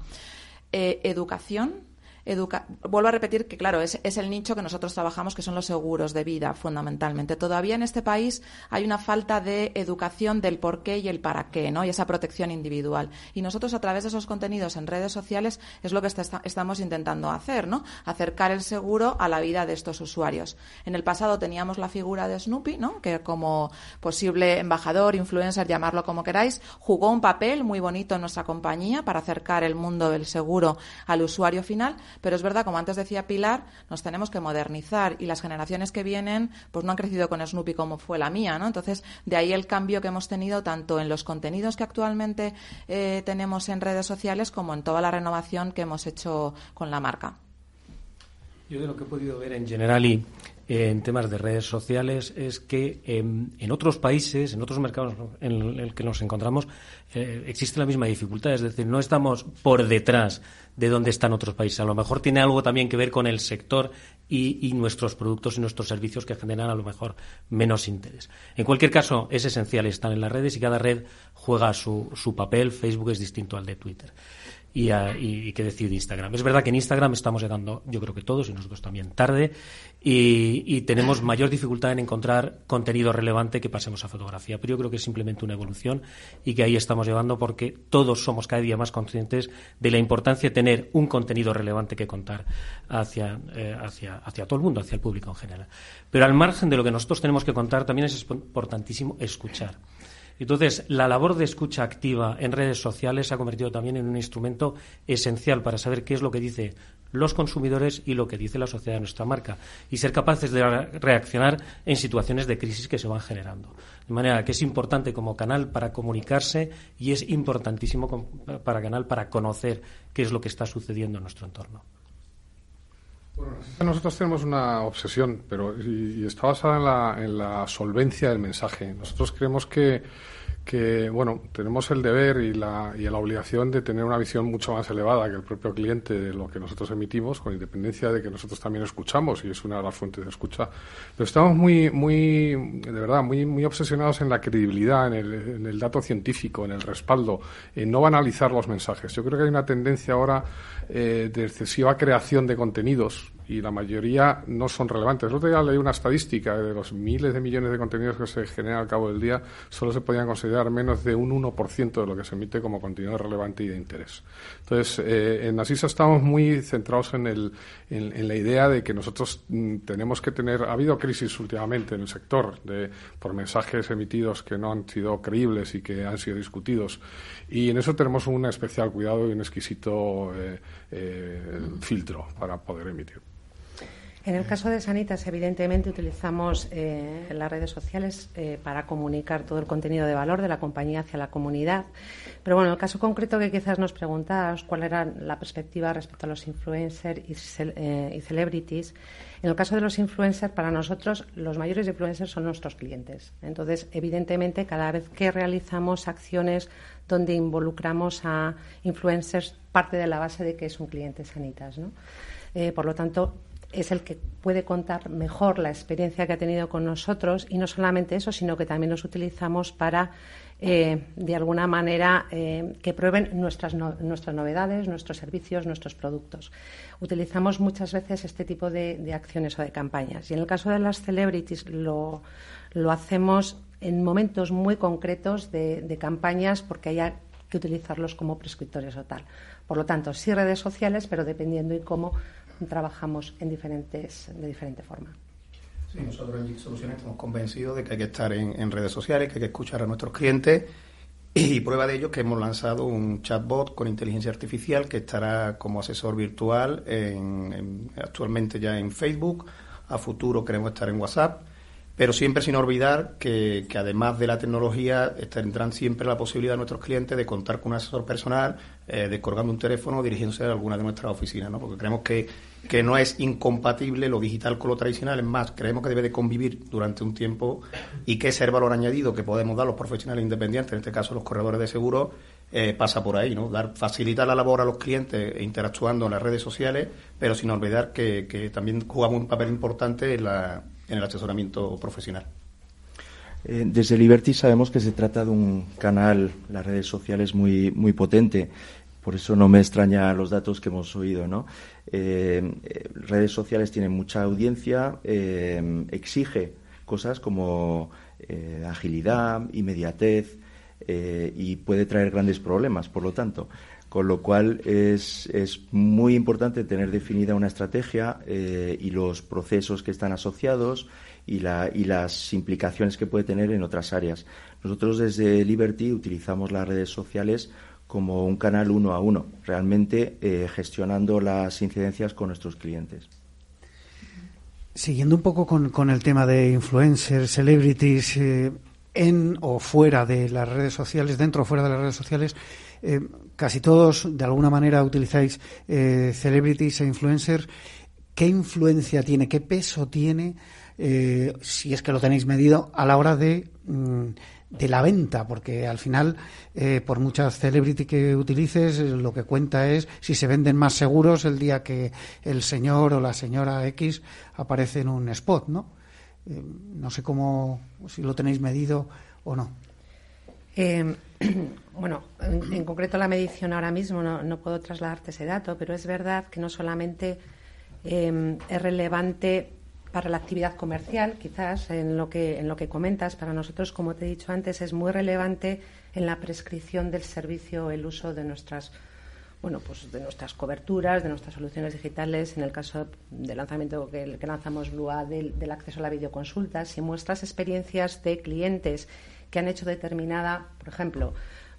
eh, educación Vuelvo a repetir que, claro, es, es, el nicho que nosotros trabajamos, que son los seguros de vida, fundamentalmente. Todavía en este país hay una falta de educación del por qué y el para qué, ¿no? Y esa protección individual. Y nosotros, a través de esos contenidos en redes sociales, es lo que estamos intentando hacer, ¿no? Acercar el seguro a la vida de estos usuarios. En el pasado teníamos la figura de Snoopy, ¿no? Que como posible embajador, influencer, llamarlo como queráis, jugó un papel muy bonito en nuestra compañía para acercar el mundo del seguro al usuario final, pero es verdad, como antes decía Pilar, nos tenemos que modernizar y las generaciones que vienen pues no han crecido con Snoopy como fue la mía, ¿no? Entonces, de ahí el cambio que hemos tenido tanto en los contenidos que actualmente eh, tenemos en redes sociales como en toda la renovación que hemos hecho con la marca. Yo de lo que he podido ver en general y en temas de redes sociales es que em, en otros países, en otros mercados en el que nos encontramos, eh, existe la misma dificultad. Es decir, no estamos por detrás de donde están otros países. A lo mejor tiene algo también que ver con el sector y, nuestros productos y nuestros servicios que generan a lo mejor menos interés. En cualquier caso, es esencial estar en las redes y cada red juega su, su papel. Facebook es distinto al de Twitter y, y, qué decir de Instagram. Es verdad que en Instagram estamos llegando, yo creo que todos y nosotros también, tarde y, tenemos mayor dificultad en encontrar contenido relevante que pasemos a fotografía. Pero yo creo que es simplemente una evolución y que ahí estamos llegando porque todos somos cada día más conscientes de la importancia de tener un contenido relevante que contar hacia, eh, hacia, hacia todo el mundo, hacia el público en general. Pero al margen de lo que nosotros tenemos que contar, también es importantísimo escuchar. Entonces, la labor de escucha activa en redes sociales se ha convertido también en un instrumento esencial para saber qué es lo que dicen los consumidores y lo que dice la sociedad de nuestra marca y ser capaces de reaccionar en situaciones de crisis que se van generando. De manera que es importante como canal para comunicarse y es importantísimo para canal para conocer qué es lo que está sucediendo en nuestro entorno. Nosotros tenemos una obsesión, pero y, está basada en la, en la solvencia del mensaje. Nosotros creemos que que bueno, tenemos el deber y la, y la obligación de tener una visión mucho más elevada que el propio cliente de lo que nosotros emitimos, con independencia de que nosotros también escuchamos y es una de las fuentes de escucha. Pero estamos muy, muy, de verdad, muy, muy obsesionados en la credibilidad, en el, en el dato científico, en el respaldo, en no banalizar los mensajes. Yo creo que hay una tendencia ahora eh, de excesiva creación de contenidos y la mayoría no son relevantes. El otro día leí una estadística de los miles de millones de contenidos que se generan al cabo del día, solo se podían considerar menos de un 1% de lo que se emite como contenido relevante y de interés. Entonces, eh, en Asisa estamos muy centrados en, la idea de que nosotros mm, tenemos que tener. Ha habido crisis últimamente en el sector de, por mensajes emitidos que no han sido creíbles y que han sido discutidos. Y en eso tenemos un especial cuidado y un exquisito eh, eh, filtro para poder emitir. En el caso de Sanitas, evidentemente utilizamos eh, las redes sociales eh, para comunicar todo el contenido de valor de la compañía hacia la comunidad. Pero bueno, en el caso concreto que quizás nos preguntabas cuál era la perspectiva respecto a los influencers y, eh, y celebrities, en el caso de los influencers, para nosotros los mayores influencers son nuestros clientes. Entonces, evidentemente, cada vez que realizamos acciones donde involucramos a influencers, parte de la base de que es un cliente Sanitas. ¿no? por lo tanto, es el que puede contar mejor la experiencia que ha tenido con nosotros y no solamente eso, sino que también los utilizamos para, eh, de alguna manera, eh, que prueben nuestras, nuestras novedades, nuestros servicios, nuestros productos. Utilizamos muchas veces este tipo de, acciones o de campañas y en el caso de las celebrities lo, lo hacemos en momentos muy concretos de, de campañas porque haya que utilizarlos como prescriptores o tal. Por lo tanto, sí redes sociales, pero dependiendo y cómo trabajamos en diferentes, de diferente forma. Sí, nosotros en Soluciones estamos convencidos de que hay que estar en, redes sociales, que hay que escuchar a nuestros clientes. Y prueba de ello que hemos lanzado un chatbot con inteligencia artificial que estará como asesor virtual en, actualmente ya en Facebook, a futuro queremos estar en WhatsApp pero siempre sin olvidar que, además de la tecnología tendrán siempre la posibilidad de nuestros clientes de contar con un asesor personal, eh, descolgando un teléfono o dirigiéndose a alguna de nuestras oficinas, ¿no? porque creemos que, que no es incompatible lo digital con lo tradicional, es más, creemos que debe de convivir durante un tiempo y que ese valor añadido que podemos dar los profesionales independientes, en este caso los corredores de seguros, eh, pasa por ahí, ¿no? Dar, facilitar la labor a los clientes interactuando en las redes sociales, pero sin olvidar que, que también jugamos un papel importante en la en el asesoramiento profesional. Eh, desde Liberty sabemos que se trata de un canal, las redes sociales, muy, muy potente. Por eso no me extraña los datos que hemos oído. ¿no? Eh, eh, redes sociales tienen mucha audiencia, exige cosas como agilidad, inmediatez y puede traer grandes problemas, por lo tanto. Con lo cual es, es muy importante tener definida una estrategia eh, y los procesos que están asociados y, la, y las implicaciones que puede tener en otras áreas. Nosotros desde Liberty utilizamos las redes sociales como un canal uno a uno, realmente eh, gestionando las incidencias con nuestros clientes. Siguiendo un poco con, el tema de influencers, celebrities, eh, en o fuera de las redes sociales, dentro o fuera de las redes sociales, casi todos, de alguna manera, utilizáis eh, celebrities e influencers. ¿Qué influencia tiene, qué peso tiene, eh, si es que lo tenéis medido, a la hora de, mm, de la venta? Porque al final, por muchas celebrity que utilices, lo que cuenta es si se venden más seguros el día que el señor o la señora X aparece en un spot, ¿no? no sé cómo, si lo tenéis medido o no. Bueno, en, concreto la medición ahora mismo no, puedo trasladarte ese dato, pero es verdad que no solamente em, es relevante para la actividad comercial, quizás en lo que en lo que comentas, para nosotros, como te he dicho antes, es muy relevante en la prescripción del servicio el uso de nuestras bueno, pues de nuestras coberturas, de nuestras soluciones digitales, en el caso del lanzamiento que, lanzamos Blua del, del, acceso a la videoconsulta, si muestras experiencias de clientes que han hecho determinada, por ejemplo,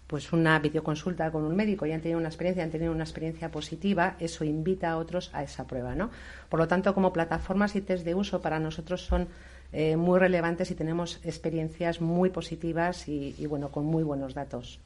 pues una videoconsulta con un médico y han tenido una experiencia, han tenido una experiencia positiva, eso invita a otros a esa prueba, ¿no? Por lo tanto, como plataformas y test de uso para nosotros son eh, muy relevantes y tenemos experiencias muy positivas y, bueno, con muy buenos datos.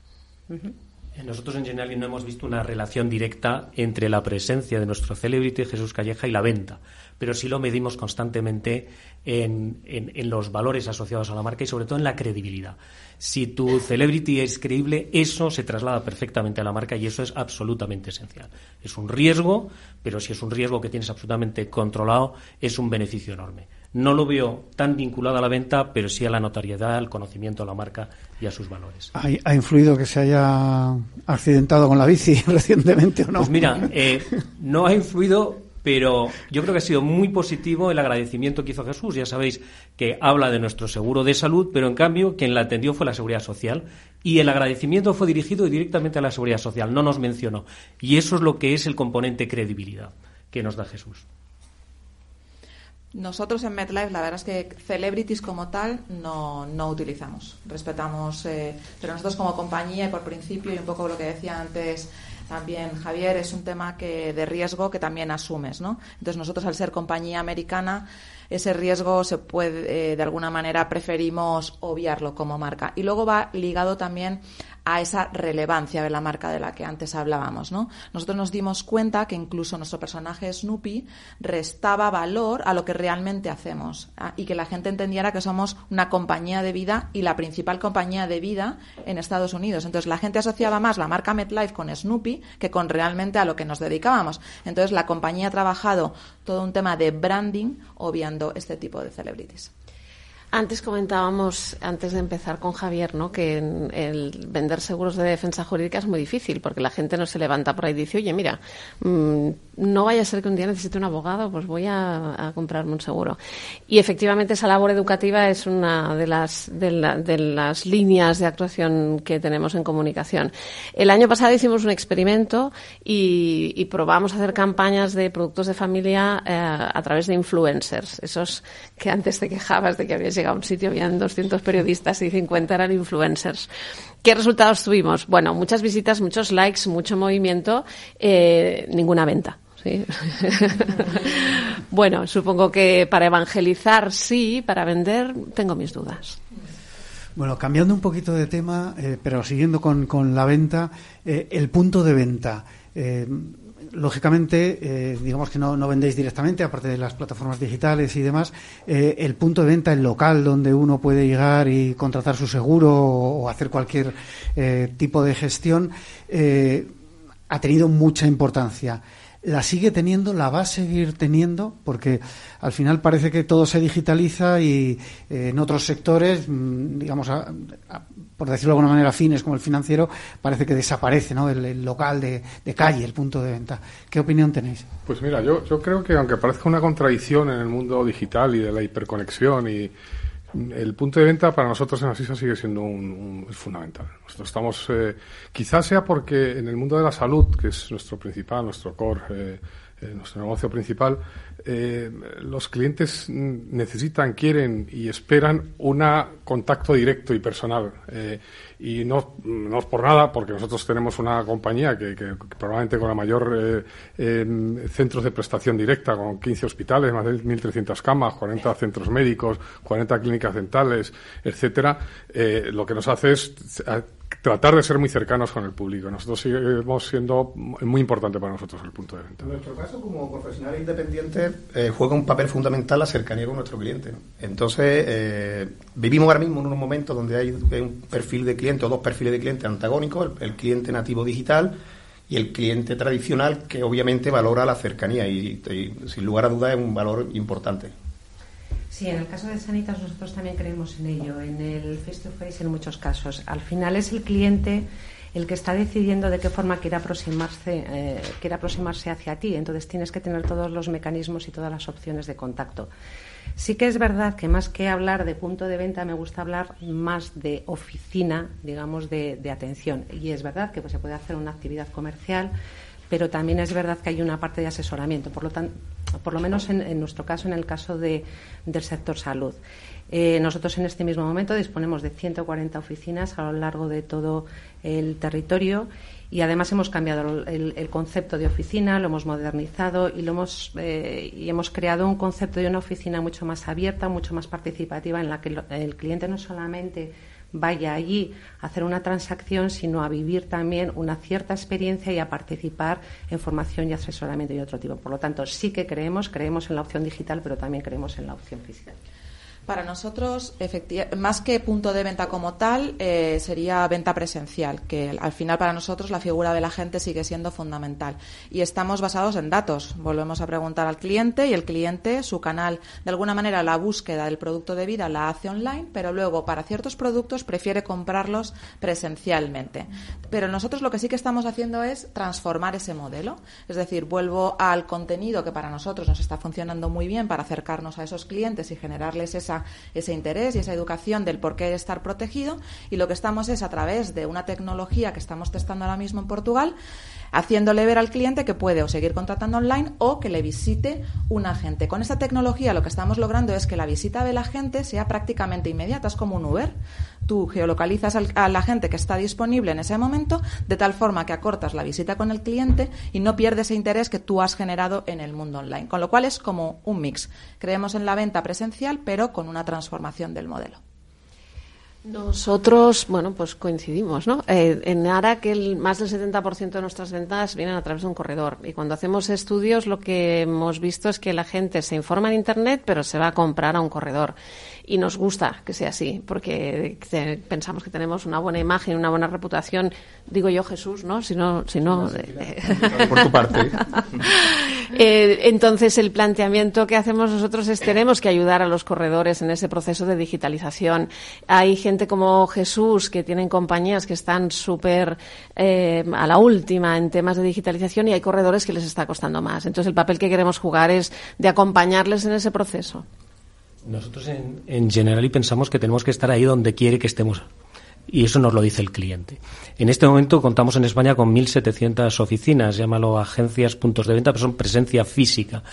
Nosotros en Generali no hemos visto una relación directa entre la presencia de nuestro celebrity Jesús Calleja y la venta, pero sí lo medimos constantemente en, en, los valores asociados a la marca y sobre todo en la credibilidad. Si tu celebrity es creíble, eso se traslada perfectamente a la marca y eso es absolutamente esencial. Es un riesgo, pero si es un riesgo que tienes absolutamente controlado, es un beneficio enorme. No lo veo tan vinculado a la venta, pero sí a la notariedad, al conocimiento de la marca y a sus valores. ¿Ha, influido que se haya accidentado con la bici recientemente o no? Pues mira, eh, no ha influido pero yo creo que ha sido muy positivo el agradecimiento que hizo Jesús. Ya sabéis que habla de nuestro seguro de salud, pero en cambio quien la atendió fue la Seguridad Social y el agradecimiento fue dirigido directamente a la Seguridad Social, no nos mencionó. Y eso es lo que es el componente credibilidad que nos da Jesús. Nosotros en MedLife la verdad es que celebrities como tal no, no utilizamos. Respetamos, eh, pero nosotros como compañía por principio y un poco lo que decía antes también, Javier, es un tema que de riesgo que también asumes, ¿no? Entonces nosotros al ser compañía americana ese riesgo se puede, eh, de alguna manera, preferimos obviarlo como marca. Y luego va ligado también a esa relevancia de la marca de la que antes hablábamos, ¿no? Nosotros nos dimos cuenta que incluso nuestro personaje Snoopy restaba valor a lo que realmente hacemos ¿ah? y que la gente entendiera que somos una compañía de vida y la principal compañía de vida en Estados Unidos. Entonces la gente asociaba más la marca MetLife con Snoopy que con realmente a lo que nos dedicábamos. Entonces la compañía ha trabajado todo un tema de branding obviando este tipo de celebrities. Antes comentábamos, antes de empezar con Javier, ¿no? que el vender seguros de defensa jurídica es muy difícil porque la gente no se levanta por ahí y dice, oye, mira, mm, no vaya a ser que un día necesite un abogado, pues voy a, comprarme un seguro. Y efectivamente esa labor educativa es una de las, de, las líneas de actuación que tenemos en comunicación. El año pasado hicimos un experimento y, probamos hacer campañas de productos de familia eh, a través de influencers, esos que antes te quejabas de que habías llegado a un sitio, habían 200 periodistas y 50 eran influencers. ¿Qué resultados tuvimos? Bueno, muchas visitas, muchos likes, mucho movimiento, eh, ninguna venta. bueno, supongo que para evangelizar sí, para vender tengo mis dudas. Bueno, cambiando un poquito de tema, eh, pero siguiendo con, con la venta, eh, el punto de venta. Eh, lógicamente, digamos que no, no, vendéis directamente, aparte de las plataformas digitales y demás, el punto de venta, el local donde uno puede llegar y contratar su seguro o, hacer cualquier tipo de gestión, ha tenido mucha importancia la sigue teniendo, la va a seguir teniendo, porque al final parece que todo se digitaliza y eh, en otros sectores, mm, digamos, por decirlo de alguna manera, fines como el financiero, parece que desaparece ¿no? el, local de, calle, el punto de venta. ¿Qué opinión tenéis? Pues mira, yo, yo creo que aunque parezca una contradicción en el mundo digital y de la hiperconexión y el punto de venta para nosotros en Asisa sigue siendo un, fundamental. Nosotros estamos, eh, quizás sea porque en el mundo de la salud, que es nuestro principal, nuestro core, eh, eh, nuestro negocio principal, los clientes necesitan, quieren y esperan un contacto directo y personal. Y no, no es por nada, porque nosotros tenemos una compañía que, probablemente con la mayor eh, em, centros de prestación directa, con 15 hospitales, más de 1.300 camas, 40 centros médicos, 40 clínicas dentales, etcétera, eh, lo que nos hace es tratar de ser muy cercanos con el público. Nosotros seguimos siendo muy importante para nosotros el punto de venta. En nuestro caso, como profesional independiente, eh, juega un papel fundamental la cercanía con nuestro cliente. Entonces, eh, vivimos ahora mismo en un momento donde hay un perfil de cliente o dos perfiles de cliente antagónicos, el, cliente nativo digital y el cliente tradicional que obviamente valora la cercanía y sin lugar a dudas es un valor importante. Sí, en el caso de Sanitas nosotros también creemos en ello, en el face to face en muchos casos. Al final es el cliente el que está decidiendo de qué forma quiere aproximarse, eh, quiere aproximarse hacia ti. Entonces tienes que tener todos los mecanismos y todas las opciones de contacto. Sí que es verdad que más que hablar de punto de venta, me gusta hablar más de oficina, digamos, de, atención. Y es verdad que pues, se puede hacer una actividad comercial pero también es verdad que hay una parte de asesoramiento, por lo, por lo menos en, nuestro caso, en el caso del sector salud. Eh, nosotros en este mismo momento disponemos de 140 oficinas a lo largo de todo el territorio y además hemos cambiado el, concepto de oficina, lo hemos modernizado y, lo hemos, eh, y hemos creado un concepto de una oficina mucho más abierta, mucho más participativa, en la que el cliente no solamente vaya allí a hacer una transacción, sino a vivir también una cierta experiencia y a participar en formación y asesoramiento y otro tipo. Por lo tanto, sí que creemos, creemos en la opción digital, pero también creemos en la opción física. Para nosotros, más que punto de venta como tal, eh, sería venta presencial, que al final para nosotros la figura de la gente sigue siendo fundamental. Y estamos basados en datos. Volvemos a preguntar al cliente y el cliente, su canal, de alguna manera la búsqueda del producto de vida la hace online, pero luego para ciertos productos prefiere comprarlos presencialmente. Pero nosotros lo que sí que estamos haciendo es transformar ese modelo. Es decir, vuelvo al contenido que para nosotros nos está funcionando muy bien para acercarnos a esos clientes y generarles esa ese interés y esa educación del por qué estar protegido. Y lo que estamos es a través de una tecnología que estamos testando ahora mismo en Portugal, haciéndole ver al cliente que puede o seguir contratando online o que le visite un agente. Con esta tecnología lo que estamos logrando es que la visita de la gente sea prácticamente inmediata, es como un Uber. tú geolocalizas a la gente que está disponible en ese momento, de tal forma que acortas la visita con el cliente y no pierdes ese interés que tú has generado en el mundo online. Con lo cual es como un mix. Creemos en la venta presencial, pero con una transformación del modelo. Nosotros, bueno, pues coincidimos, ¿no? Eh, en ARA que el, más del 70% de nuestras ventas vienen a través de un corredor. Y cuando hacemos estudios, lo que hemos visto es que la gente se informa en Internet, pero se va a comprar a un corredor y nos gusta que sea así, porque pensamos que tenemos una buena imagen, una buena reputación. Digo yo Jesús, ¿no? Si no, si no. Eh, por tu parte. eh, entonces el planteamiento que hacemos nosotros es tenemos que ayudar a los corredores en ese proceso de digitalización. Hay gente como Jesús que tienen compañías que están súper eh, a la última en temas de digitalización y hay corredores que les está costando más. Entonces el papel que queremos jugar es de acompañarles en ese proceso. Nosotros en, en Generali pensamos que tenemos que estar ahí donde quiere que estemos. Y eso nos lo dice el cliente. En este momento contamos en España con 1.700 oficinas, llámalo agencias, puntos de venta, pero son presencia física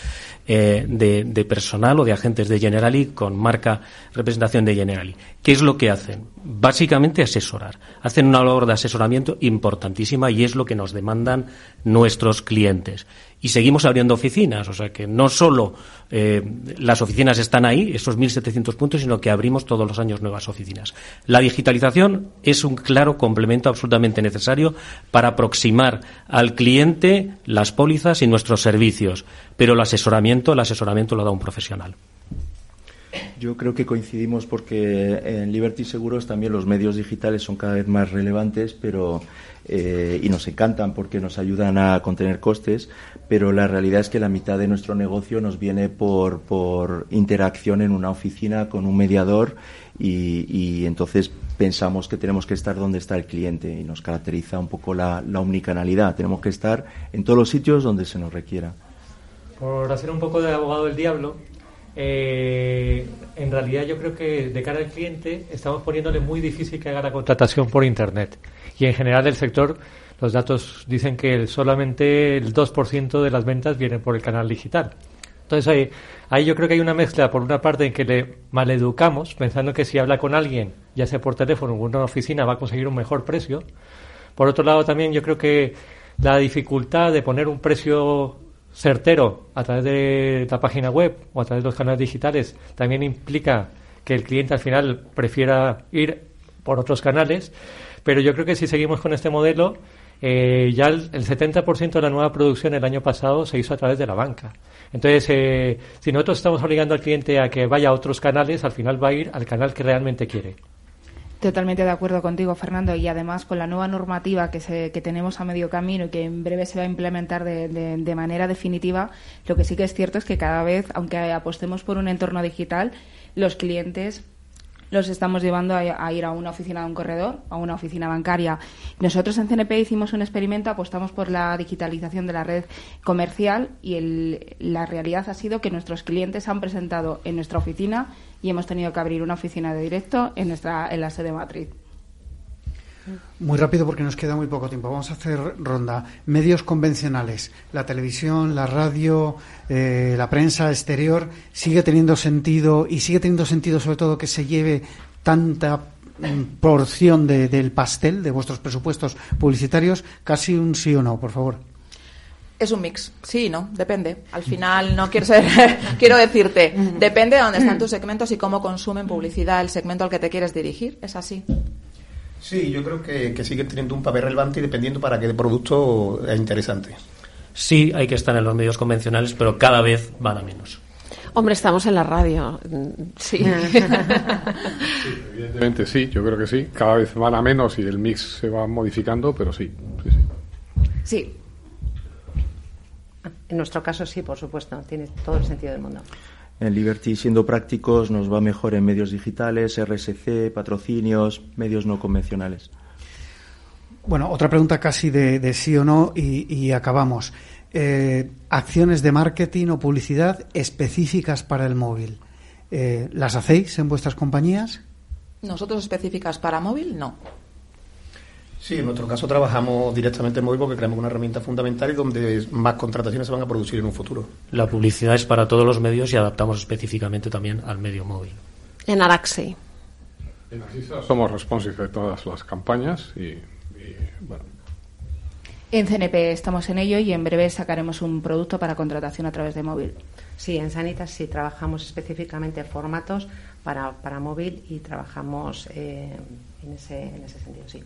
eh, de, de, personal o de agentes de Generali con marca representación de Generali. ¿Qué es lo que hacen? Básicamente asesorar. Hacen una labor de asesoramiento importantísima y es lo que nos demandan nuestros clientes y seguimos abriendo oficinas. O sea que no solo eh, las oficinas están ahí, esos 1.700 puntos, sino que abrimos todos los años nuevas oficinas. La digitalización es un claro complemento absolutamente necesario para aproximar al cliente las pólizas y nuestros servicios, pero el asesoramiento, el asesoramiento lo da un profesional. Yo creo que coincidimos porque en Liberty Seguros también los medios digitales son cada vez más relevantes, pero eh, y nos encantan porque nos ayudan a contener costes, pero la realidad es que la mitad de nuestro negocio nos viene por, por interacción en una oficina con un mediador y, y, entonces pensamos que tenemos que estar donde está el cliente y nos caracteriza un poco la, la omnicanalidad. Tenemos que estar en todos los sitios donde se nos requiera. Por hacer un poco de abogado del diablo, eh, en realidad yo creo que de cara al cliente estamos poniéndole muy difícil que haga la contratación por Internet. Y en general del sector los datos dicen que solamente el 2% de las ventas vienen por el canal digital. Entonces ahí, ahí yo creo que hay una mezcla, por una parte, en que le maleducamos, pensando que si habla con alguien, ya sea por teléfono o en una oficina, va a conseguir un mejor precio. Por otro lado, también yo creo que la dificultad de poner un precio certero a través de la página web o a través de los canales digitales también implica que el cliente al final prefiera ir por otros canales, pero yo creo que si seguimos con este modelo, eh, ya el, el 70% de la nueva producción el año pasado se hizo a través de la banca. Entonces, eh, si nosotros estamos obligando al cliente a que vaya a otros canales, al final va a ir al canal que realmente quiere. Totalmente de acuerdo contigo, Fernando. Y además, con la nueva normativa que, se, que tenemos a medio camino y que en breve se va a implementar de, manera definitiva, lo que sí que es cierto es que cada vez, aunque apostemos por un entorno digital, los clientes los estamos llevando a, a, ir a una oficina de un corredor, a una oficina bancaria. Nosotros en CNP hicimos un experimento, apostamos por la digitalización de la red comercial y el, la realidad ha sido que nuestros clientes han presentado en nuestra oficina y hemos tenido que abrir una oficina de directo en, nuestra, en la sede matriz. Muy rápido porque nos queda muy poco tiempo. Vamos a hacer ronda. Medios convencionales, la televisión, la radio, eh, la prensa exterior, ¿sigue teniendo sentido y sigue teniendo sentido sobre todo que se lleve tanta mm, porción de, del pastel de vuestros presupuestos publicitarios? Casi un sí o no, por favor. Es un mix, sí, no, depende. Al final no quiero ser, quiero decirte, depende de dónde están tus segmentos y cómo consumen publicidad el segmento al que te quieres dirigir, es así. Sí, yo creo que, que siguen teniendo un papel relevante y dependiendo para qué producto es interesante. Sí, hay que estar en los medios convencionales, pero cada vez van a menos. Hombre, estamos en la radio, sí. sí. Evidentemente sí, yo creo que sí. Cada vez van a menos y el mix se va modificando, pero sí. Sí. sí. sí. En nuestro caso sí, por supuesto, tiene todo el sentido del mundo. En Liberty, siendo prácticos, nos va mejor en medios digitales, RSC, patrocinios, medios no convencionales. Bueno, otra pregunta casi de, de sí o no y, y acabamos. Eh, acciones de marketing o publicidad específicas para el móvil. Eh, ¿Las hacéis en vuestras compañías? Nosotros específicas para móvil, no. Sí, en nuestro caso trabajamos directamente en móvil porque creemos una herramienta fundamental y donde más contrataciones se van a producir en un futuro. La publicidad es para todos los medios y adaptamos específicamente también al medio móvil. En Araxi. En Asisa somos responsables de todas las campañas y, bueno. En CNP estamos en ello y en breve sacaremos un producto para contratación a través de móvil. Sí, en Sanitas sí trabajamos específicamente formatos para, para móvil y trabajamos eh, en, ese, en ese sentido, sí.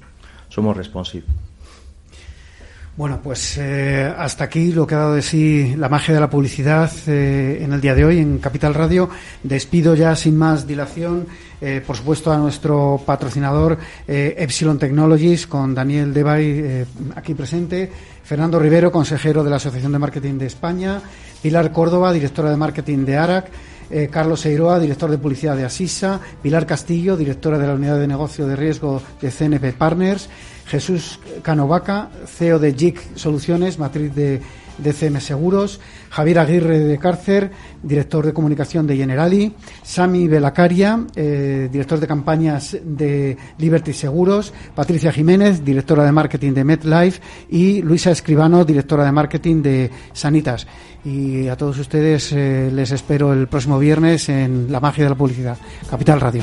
Somos responsive. Bueno, pues eh, hasta aquí lo que ha dado de sí la magia de la publicidad eh, en el día de hoy en Capital Radio. Despido ya sin más dilación, eh, por supuesto, a nuestro patrocinador Epsilon Technologies con Daniel Debay aquí presente, Fernando Rivero, consejero de la Asociación de Marketing de España, Pilar Córdoba, directora de Marketing de ARAC, Carlos Eiroa, director de publicidad de Asisa, Pilar Castillo, directora de la Unidad de Negocio de Riesgo de CNP Partners, Jesús Canovaca, CEO de JIC Soluciones, matriz de, CM Seguros, Javier Aguirre de Cárcer, director de comunicación de Generali, Sami Belacaria, eh, director de campañas de Liberty Seguros, Patricia Jiménez, directora de marketing de MedLife y Luisa Escribano, directora de marketing de Sanitas. Y a todos ustedes eh, les espero el próximo viernes en La Magia de la Publicidad, Capital Radio.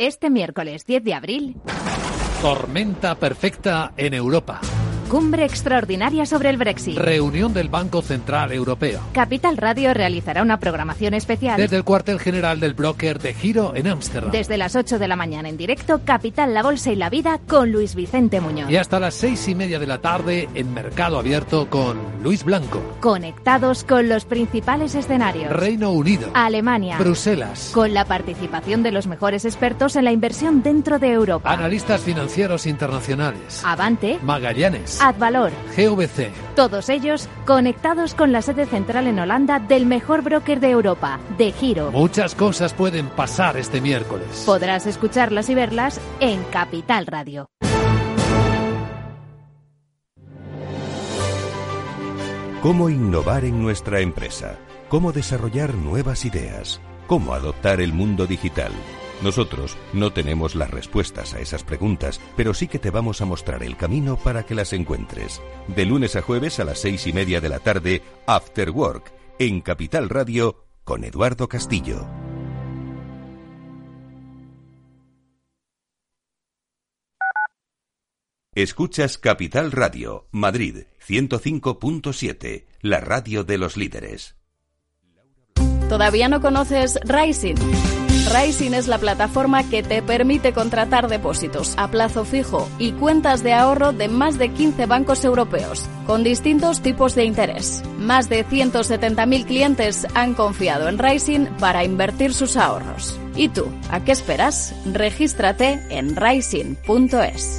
Este miércoles 10 de abril. Tormenta perfecta en Europa. Cumbre extraordinaria sobre el Brexit. Reunión del Banco Central Europeo. Capital Radio realizará una programación especial. Desde el cuartel general del broker de Giro en Ámsterdam. Desde las 8 de la mañana en directo, Capital, la Bolsa y la Vida con Luis Vicente Muñoz. Y hasta las seis y media de la tarde en Mercado Abierto con Luis Blanco. Conectados con los principales escenarios. Reino Unido. Alemania. Bruselas. Con la participación de los mejores expertos en la inversión dentro de Europa. Analistas financieros internacionales. Avante. Magallanes. Advalor, GVC. Todos ellos conectados con la sede central en Holanda del mejor broker de Europa, de Giro. Muchas cosas pueden pasar este miércoles. Podrás escucharlas y verlas en Capital Radio. ¿Cómo innovar en nuestra empresa? ¿Cómo desarrollar nuevas ideas? ¿Cómo adoptar el mundo digital? Nosotros no tenemos las respuestas a esas preguntas, pero sí que te vamos a mostrar el camino para que las encuentres. De lunes a jueves a las seis y media de la tarde, After Work, en Capital Radio, con Eduardo Castillo. Escuchas Capital Radio, Madrid 105.7, la radio de los líderes. ¿Todavía no conoces Rising? Rising es la plataforma que te permite contratar depósitos a plazo fijo y cuentas de ahorro de más de 15 bancos europeos, con distintos tipos de interés. Más de 170.000 clientes han confiado en Rising para invertir sus ahorros. ¿Y tú? ¿A qué esperas? Regístrate en rising.es.